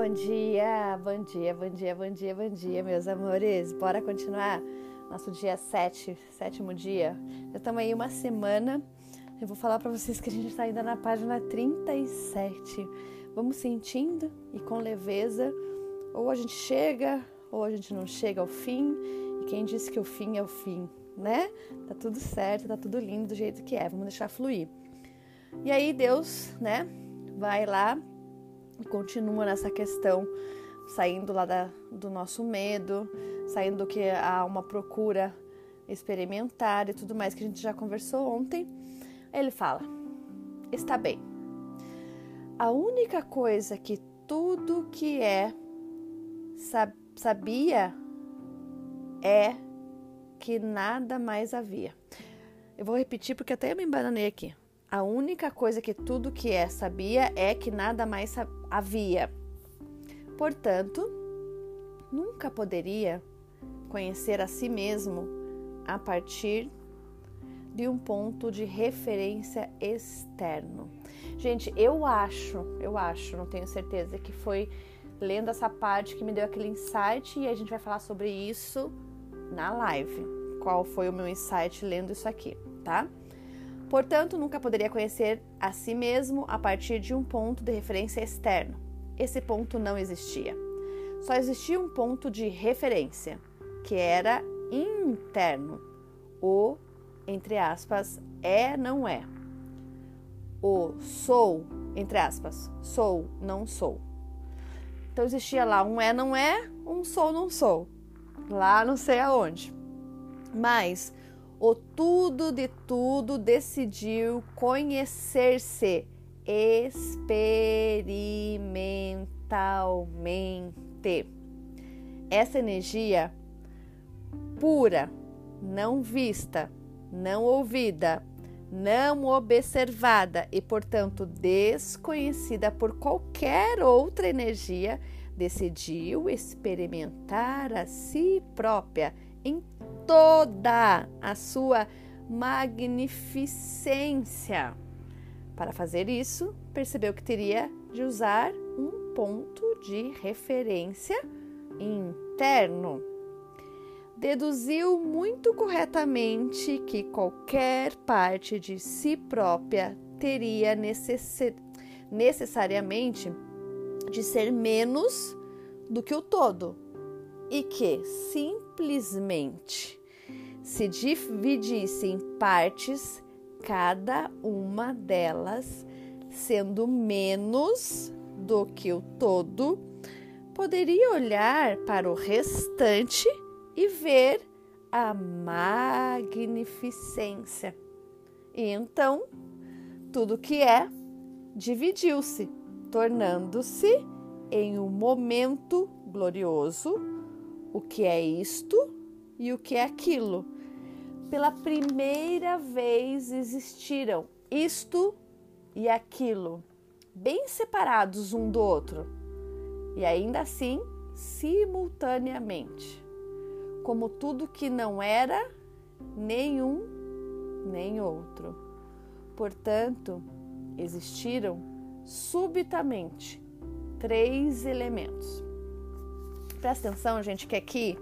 Bom dia, bom dia, bom dia, bom dia, bom dia, meus amores. Bora continuar nosso dia 7, sétimo dia. Já estamos aí uma semana. Eu vou falar para vocês que a gente está ainda na página 37. Vamos sentindo e com leveza. Ou a gente chega, ou a gente não chega ao fim. E quem disse que o fim é o fim, né? Tá tudo certo, tá tudo lindo do jeito que é. Vamos deixar fluir. E aí Deus, né, vai lá continua nessa questão, saindo lá da, do nosso medo, saindo do que há uma procura experimentar e tudo mais que a gente já conversou ontem. Ele fala: está bem. A única coisa que tudo que é sabia é que nada mais havia. Eu vou repetir porque até eu me embananei aqui. A única coisa que tudo que é sabia é que nada mais havia. Portanto, nunca poderia conhecer a si mesmo a partir de um ponto de referência externo. Gente, eu acho, eu acho, não tenho certeza, que foi lendo essa parte que me deu aquele insight e a gente vai falar sobre isso na live. Qual foi o meu insight lendo isso aqui, tá? Portanto, nunca poderia conhecer a si mesmo a partir de um ponto de referência externo. Esse ponto não existia. Só existia um ponto de referência, que era interno. O, entre aspas, é, não é. O sou, entre aspas, sou, não sou. Então existia lá um é, não é, um sou, não sou. Lá não sei aonde. Mas o tudo de tudo decidiu conhecer-se experimentalmente. Essa energia pura, não vista, não ouvida, não observada e, portanto, desconhecida por qualquer outra energia, decidiu experimentar a si própria em toda a sua magnificência. Para fazer isso, percebeu que teria de usar um ponto de referência interno. Deduziu muito corretamente que qualquer parte de si própria teria necess... necessariamente de ser menos do que o todo e que simplesmente se dividisse em partes, cada uma delas sendo menos do que o todo, poderia olhar para o restante e ver a magnificência. E então, tudo que é dividiu-se, tornando-se em um momento glorioso o que é isto e o que é aquilo. Pela primeira vez existiram isto e aquilo, bem separados um do outro, e ainda assim simultaneamente, como tudo que não era nenhum nem outro. Portanto, existiram subitamente três elementos Presta atenção, gente, que aqui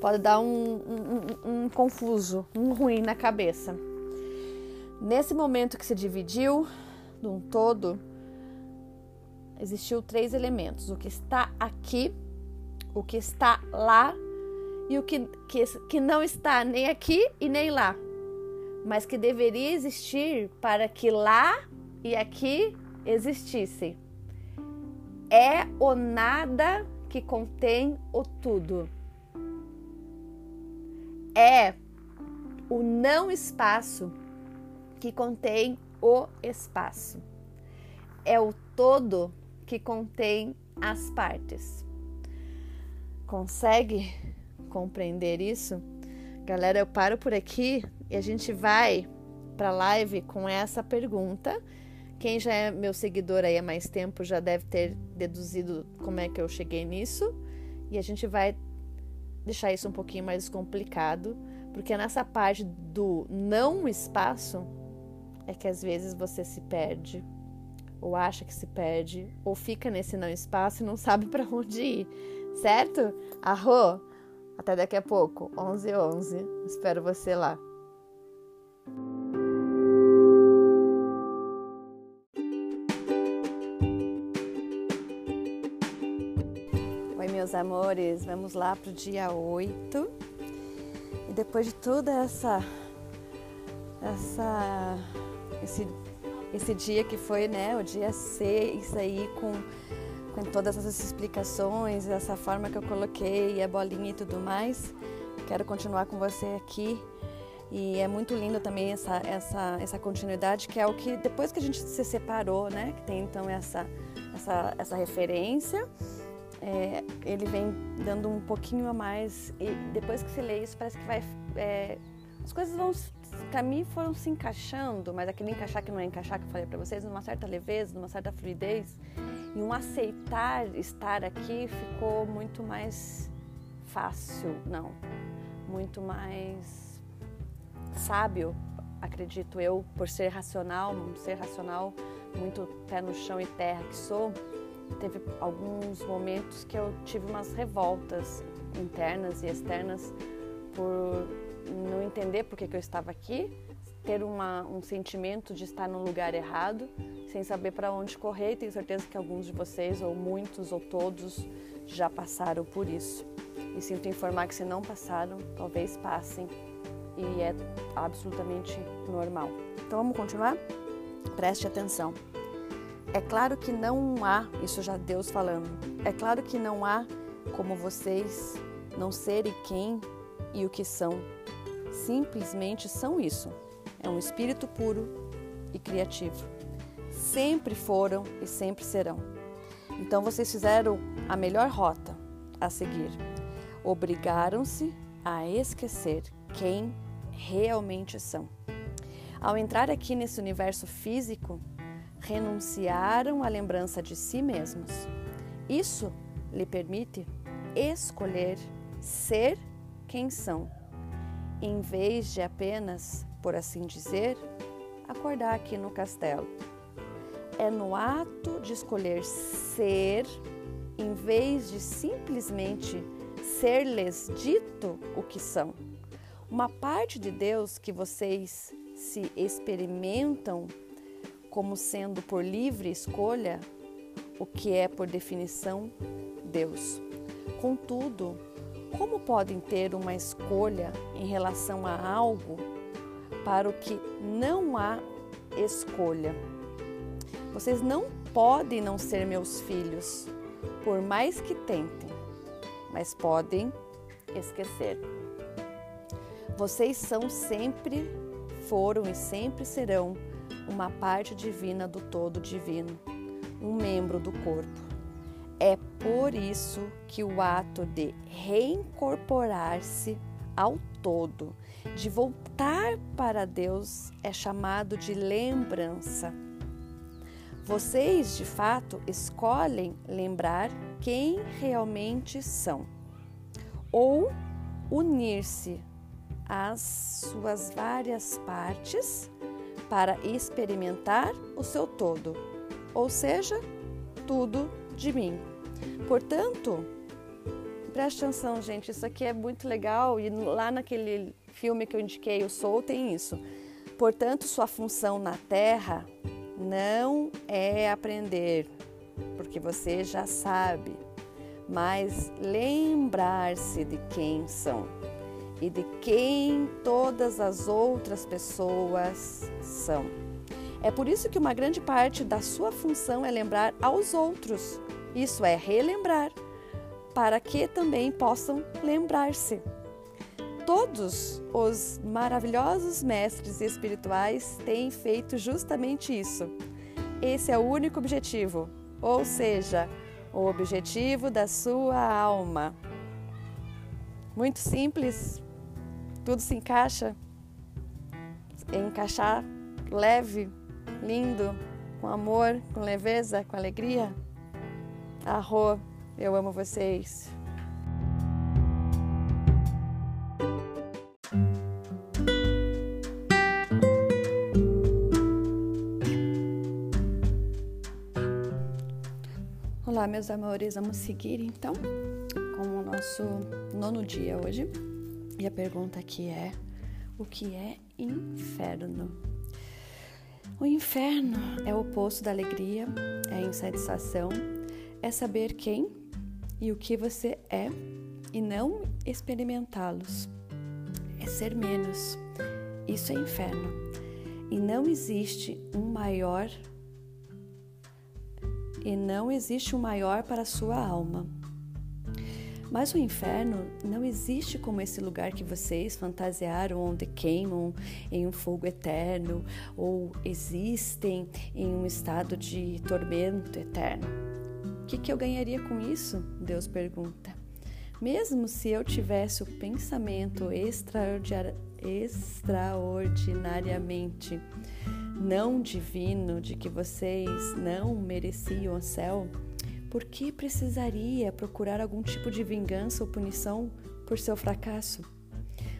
pode dar um, um, um confuso, um ruim na cabeça. Nesse momento que se dividiu de um todo, existiu três elementos: o que está aqui, o que está lá e o que, que, que não está nem aqui e nem lá, mas que deveria existir para que lá e aqui existissem. É o nada que contém o tudo. É o não espaço que contém o espaço. É o todo que contém as partes. Consegue compreender isso? Galera, eu paro por aqui e a gente vai para a live com essa pergunta quem já é meu seguidor aí há mais tempo já deve ter deduzido como é que eu cheguei nisso. E a gente vai deixar isso um pouquinho mais complicado, porque nessa parte do não espaço é que às vezes você se perde ou acha que se perde, ou fica nesse não espaço e não sabe para onde ir, certo? Arro! Até daqui a pouco, 11 h 11 Espero você lá. Amores, vamos lá pro dia 8. E depois de toda essa essa esse esse dia que foi, né, o dia 6 aí com, com todas essas explicações, essa forma que eu coloquei, a bolinha e tudo mais. Quero continuar com você aqui. E é muito lindo também essa, essa, essa continuidade, que é o que depois que a gente se separou, né, que tem então essa, essa, essa referência, é, ele vem dando um pouquinho a mais. E depois que você lê isso, parece que vai. É, as coisas vão para mim foram se encaixando, mas aquele encaixar que não é encaixar que eu falei para vocês, numa certa leveza, numa certa fluidez, e um aceitar estar aqui ficou muito mais fácil, não, muito mais sábio, acredito eu, por ser racional, ser racional, muito pé no chão e terra que sou. Teve alguns momentos que eu tive umas revoltas internas e externas por não entender por que, que eu estava aqui, ter uma, um sentimento de estar num lugar errado, sem saber para onde correr. E tenho certeza que alguns de vocês, ou muitos, ou todos, já passaram por isso. E sinto informar que se não passaram, talvez passem. E é absolutamente normal. Então vamos continuar? Preste atenção. É claro que não há, isso já Deus falando, é claro que não há como vocês não serem quem e o que são simplesmente são isso. É um espírito puro e criativo. Sempre foram e sempre serão. Então vocês fizeram a melhor rota a seguir. Obrigaram-se a esquecer quem realmente são. Ao entrar aqui nesse universo físico, renunciaram à lembrança de si mesmos. Isso lhe permite escolher ser quem são em vez de apenas, por assim dizer, acordar aqui no castelo. É no ato de escolher ser, em vez de simplesmente ser-lhes dito o que são. Uma parte de Deus que vocês se experimentam como sendo por livre escolha, o que é por definição Deus. Contudo, como podem ter uma escolha em relação a algo para o que não há escolha? Vocês não podem não ser meus filhos, por mais que tentem, mas podem esquecer. Vocês são sempre, foram e sempre serão uma parte divina do todo divino, um membro do corpo. É por isso que o ato de reincorporar-se ao todo, de voltar para Deus, é chamado de lembrança. Vocês, de fato, escolhem lembrar quem realmente são ou unir-se às suas várias partes para experimentar o seu todo, ou seja, tudo de mim. Portanto, preste atenção, gente, isso aqui é muito legal e lá naquele filme que eu indiquei, o Soul, tem isso. Portanto, sua função na Terra não é aprender, porque você já sabe, mas lembrar-se de quem são e de quem todas as outras pessoas são. É por isso que uma grande parte da sua função é lembrar aos outros isso é relembrar, para que também possam lembrar-se. Todos os maravilhosos mestres espirituais têm feito justamente isso. Esse é o único objetivo, ou seja, o objetivo da sua alma. Muito simples, tudo se encaixa. Encaixar leve, lindo, com amor, com leveza, com alegria. Arro, eu amo vocês. Olá, meus amores, vamos seguir então com o nosso nono dia hoje. E a pergunta aqui é: o que é inferno? O inferno é o oposto da alegria, é insatisfação, é saber quem e o que você é e não experimentá-los. É ser menos. Isso é inferno. E não existe um maior e não existe um maior para a sua alma. Mas o inferno não existe como esse lugar que vocês fantasiaram, onde queimam em um fogo eterno, ou existem em um estado de tormento eterno. O que, que eu ganharia com isso? Deus pergunta. Mesmo se eu tivesse o pensamento extraordinariamente não divino de que vocês não mereciam o céu, por que precisaria procurar algum tipo de vingança ou punição por seu fracasso?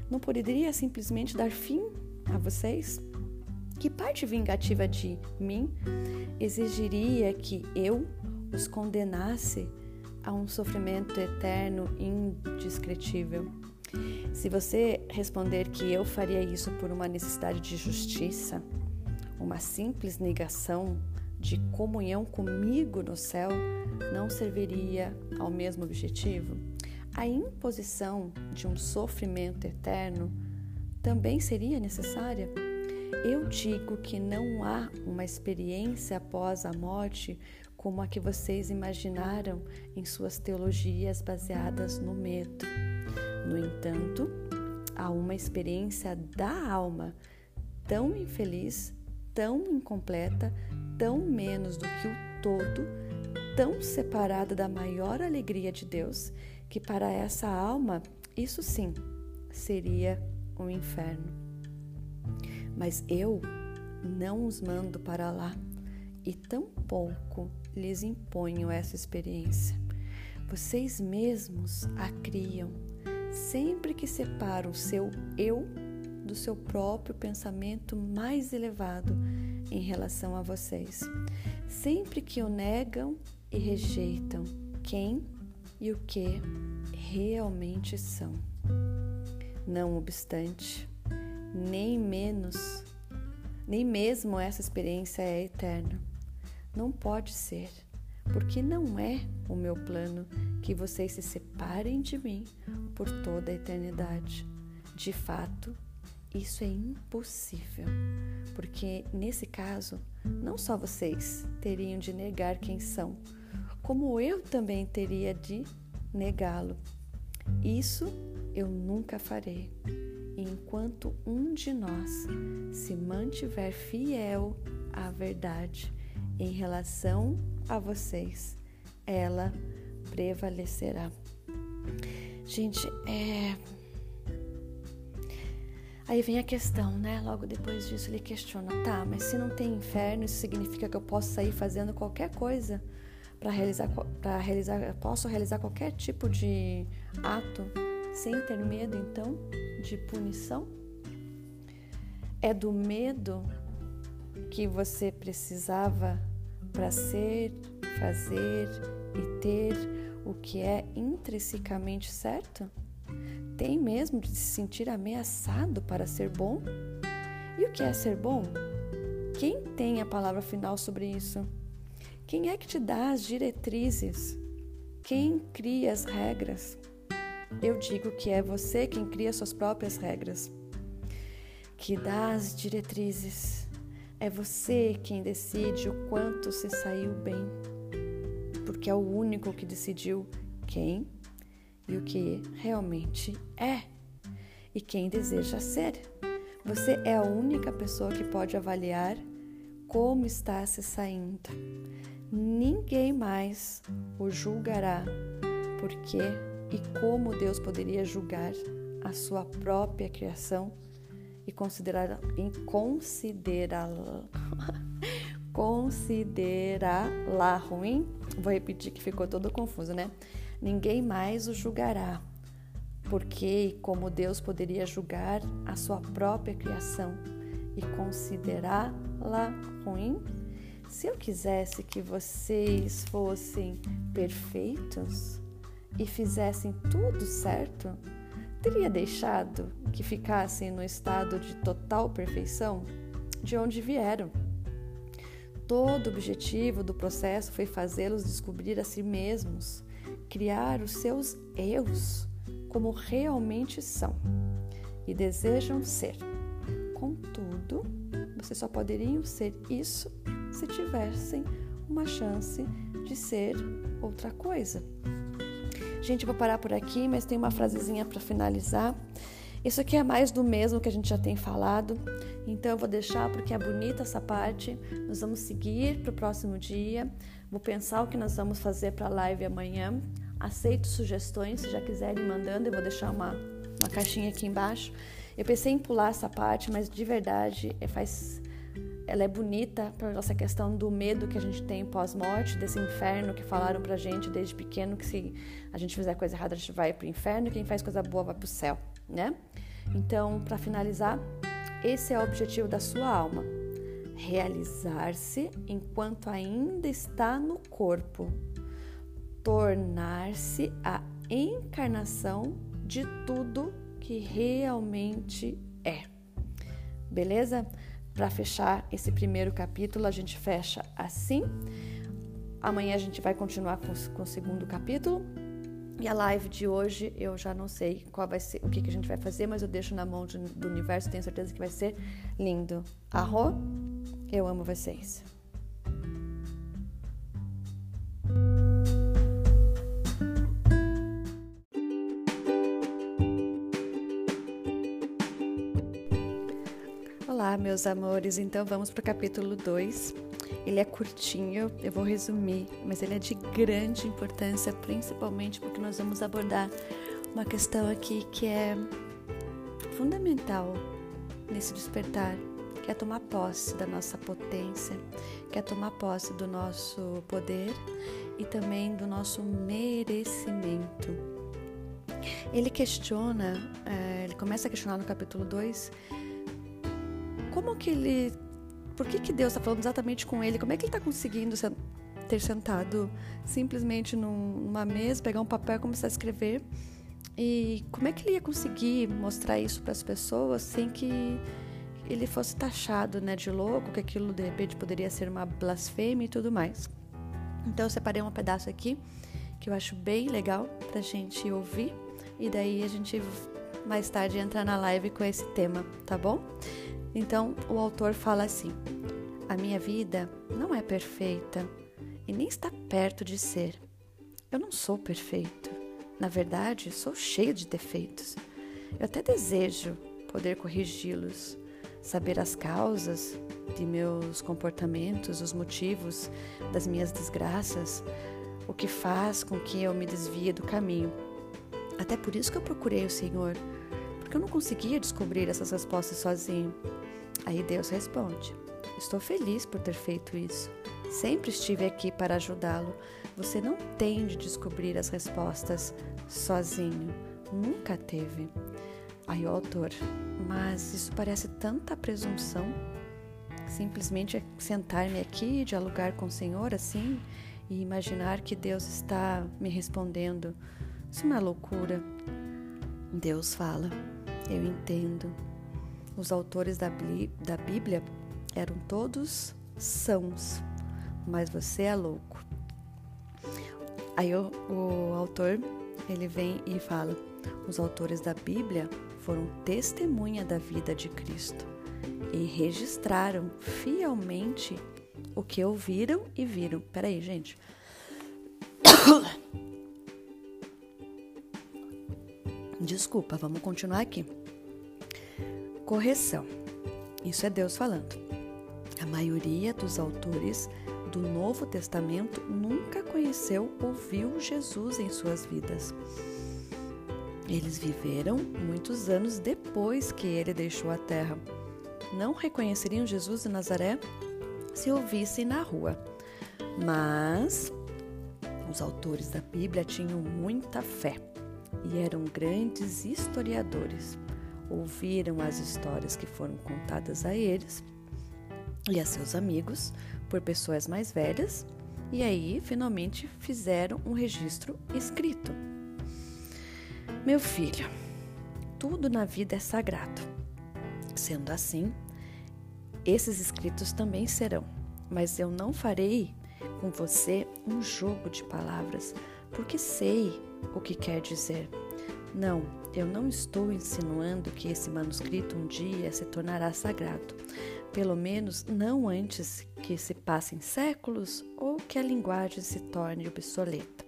Não poderia simplesmente dar fim a vocês? Que parte vingativa de mim exigiria que eu os condenasse a um sofrimento eterno indescritível? Se você responder que eu faria isso por uma necessidade de justiça, uma simples negação de comunhão comigo no céu não serviria ao mesmo objetivo? A imposição de um sofrimento eterno também seria necessária? Eu digo que não há uma experiência após a morte como a que vocês imaginaram em suas teologias baseadas no medo. No entanto, há uma experiência da alma tão infeliz tão incompleta, tão menos do que o todo, tão separada da maior alegria de Deus, que para essa alma, isso sim, seria um inferno. Mas eu não os mando para lá e tampouco lhes imponho essa experiência. Vocês mesmos a criam sempre que separam o seu eu do seu próprio pensamento mais elevado em relação a vocês. Sempre que o negam e rejeitam quem e o que realmente são. Não obstante, nem menos, nem mesmo essa experiência é eterna. Não pode ser, porque não é o meu plano que vocês se separem de mim por toda a eternidade. De fato, isso é impossível, porque nesse caso, não só vocês teriam de negar quem são, como eu também teria de negá-lo. Isso eu nunca farei. Enquanto um de nós se mantiver fiel à verdade em relação a vocês, ela prevalecerá. Gente, é Aí vem a questão, né? Logo depois disso ele questiona: tá, mas se não tem inferno, isso significa que eu posso sair fazendo qualquer coisa para realizar, para realizar, posso realizar qualquer tipo de ato sem ter medo, então, de punição? É do medo que você precisava para ser, fazer e ter o que é intrinsecamente certo? Tem mesmo de se sentir ameaçado para ser bom? E o que é ser bom? Quem tem a palavra final sobre isso? Quem é que te dá as diretrizes? Quem cria as regras? Eu digo que é você quem cria suas próprias regras, que dá as diretrizes. É você quem decide o quanto se saiu bem, porque é o único que decidiu quem e o que realmente é e quem deseja ser. Você é a única pessoa que pode avaliar como está se saindo. Ninguém mais o julgará, porque e como Deus poderia julgar a sua própria criação e considerar e considerá-la considerá-la ruim? Vou repetir que ficou todo confuso, né? Ninguém mais o julgará. Porque como Deus poderia julgar a sua própria criação e considerá-la ruim? se eu quisesse que vocês fossem perfeitos e fizessem tudo certo, teria deixado que ficassem no estado de total perfeição de onde vieram. Todo o objetivo do processo foi fazê-los descobrir a si mesmos, criar os seus eus como realmente são e desejam ser. Contudo, vocês só poderiam ser isso se tivessem uma chance de ser outra coisa. Gente, vou parar por aqui, mas tem uma frasezinha para finalizar. Isso aqui é mais do mesmo que a gente já tem falado, então eu vou deixar porque é bonita essa parte. Nós vamos seguir para o próximo dia. Vou pensar o que nós vamos fazer para a live amanhã. Aceito sugestões, se já quiserem mandando, eu vou deixar uma, uma caixinha aqui embaixo. Eu pensei em pular essa parte, mas de verdade é, faz ela é bonita para nossa questão do medo que a gente tem pós-morte, desse inferno que falaram pra gente desde pequeno que se a gente fizer coisa errada a gente vai pro inferno e quem faz coisa boa vai pro céu, né? Então, para finalizar, esse é o objetivo da sua alma: realizar-se enquanto ainda está no corpo, tornar-se a encarnação de tudo que realmente é. Beleza? Para fechar esse primeiro capítulo, a gente fecha assim. Amanhã a gente vai continuar com, com o segundo capítulo. E a live de hoje eu já não sei qual vai ser, o que, que a gente vai fazer, mas eu deixo na mão de, do universo, tenho certeza que vai ser lindo. Arro, eu amo vocês. meus amores, então vamos para o capítulo 2. Ele é curtinho, eu vou resumir, mas ele é de grande importância, principalmente porque nós vamos abordar uma questão aqui que é fundamental nesse despertar, que é tomar posse da nossa potência, que é tomar posse do nosso poder e também do nosso merecimento. Ele questiona, é, ele começa a questionar no capítulo 2 como que ele. Por que, que Deus está falando exatamente com ele? Como é que ele está conseguindo ter sentado simplesmente numa mesa, pegar um papel e começar a escrever? E como é que ele ia conseguir mostrar isso para as pessoas sem que ele fosse taxado né, de louco, que aquilo de repente poderia ser uma blasfêmia e tudo mais? Então eu separei um pedaço aqui que eu acho bem legal para a gente ouvir e daí a gente mais tarde entra na live com esse tema, tá bom? Então o autor fala assim: A minha vida não é perfeita e nem está perto de ser. Eu não sou perfeito. Na verdade, sou cheio de defeitos. Eu até desejo poder corrigi-los, saber as causas de meus comportamentos, os motivos das minhas desgraças, o que faz com que eu me desvie do caminho. Até por isso que eu procurei o Senhor, porque eu não conseguia descobrir essas respostas sozinho. Aí Deus responde: Estou feliz por ter feito isso. Sempre estive aqui para ajudá-lo. Você não tem de descobrir as respostas sozinho. Nunca teve. Aí o autor, mas isso parece tanta presunção. Simplesmente sentar-me aqui, dialogar com o Senhor assim e imaginar que Deus está me respondendo. Isso é loucura. Deus fala: Eu entendo. Os autores da, da Bíblia eram todos sãos, mas você é louco. Aí o, o autor ele vem e fala: os autores da Bíblia foram testemunha da vida de Cristo e registraram fielmente o que ouviram e viram. Peraí, gente. Desculpa, vamos continuar aqui. Correção. Isso é Deus falando. A maioria dos autores do Novo Testamento nunca conheceu ou viu Jesus em suas vidas. Eles viveram muitos anos depois que ele deixou a terra. Não reconheceriam Jesus de Nazaré se o vissem na rua. Mas os autores da Bíblia tinham muita fé e eram grandes historiadores ouviram as histórias que foram contadas a eles e a seus amigos por pessoas mais velhas e aí finalmente fizeram um registro escrito. Meu filho, tudo na vida é sagrado. Sendo assim, esses escritos também serão, mas eu não farei com você um jogo de palavras, porque sei o que quer dizer. Não, eu não estou insinuando que esse manuscrito um dia se tornará sagrado, pelo menos não antes que se passem séculos ou que a linguagem se torne obsoleta.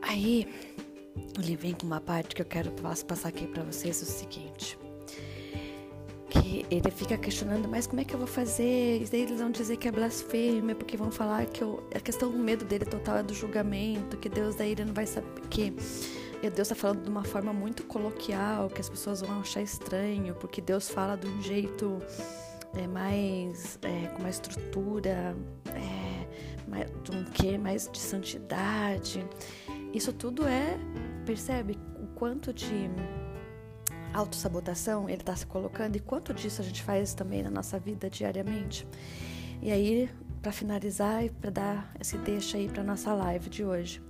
Aí, ele vem com uma parte que eu quero passar aqui para vocês o seguinte que ele fica questionando, mas como é que eu vou fazer? E daí eles vão dizer que é blasfêmia, porque vão falar que eu, a questão do medo dele total é do julgamento, que Deus daí ele não vai saber que Deus está falando de uma forma muito coloquial, que as pessoas vão achar estranho, porque Deus fala de um jeito é, mais é, com uma estrutura, é, mais, de um quê mais de santidade. Isso tudo é, percebe o quanto de autossabotação ele está se colocando e quanto disso a gente faz também na nossa vida diariamente. E aí, para finalizar e para dar esse deixa aí para nossa live de hoje.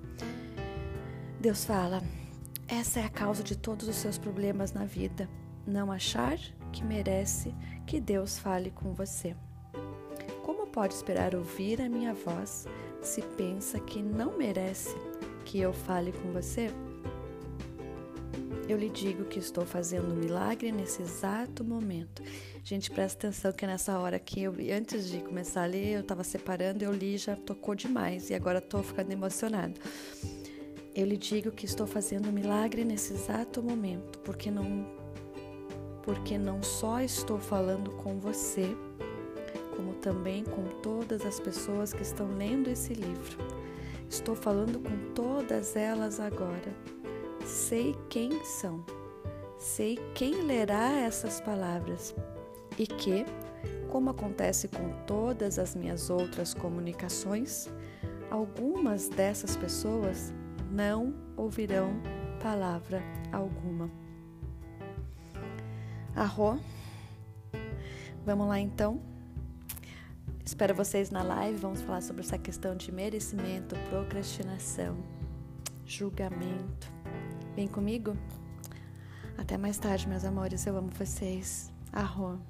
Deus fala: essa é a causa de todos os seus problemas na vida. Não achar que merece que Deus fale com você. Como pode esperar ouvir a minha voz se pensa que não merece que eu fale com você? Eu lhe digo que estou fazendo um milagre nesse exato momento. Gente, presta atenção que nessa hora que eu, antes de começar a ler, eu estava separando, eu li já tocou demais e agora estou ficando emocionado. Eu lhe digo que estou fazendo um milagre nesse exato momento, porque não porque não só estou falando com você, como também com todas as pessoas que estão lendo esse livro. Estou falando com todas elas agora. Sei quem são, sei quem lerá essas palavras. E que, como acontece com todas as minhas outras comunicações, algumas dessas pessoas não ouvirão palavra alguma. Arro, vamos lá então. Espero vocês na live. Vamos falar sobre essa questão de merecimento, procrastinação, julgamento Vem comigo? Até mais tarde, meus amores. Eu amo vocês. Arro.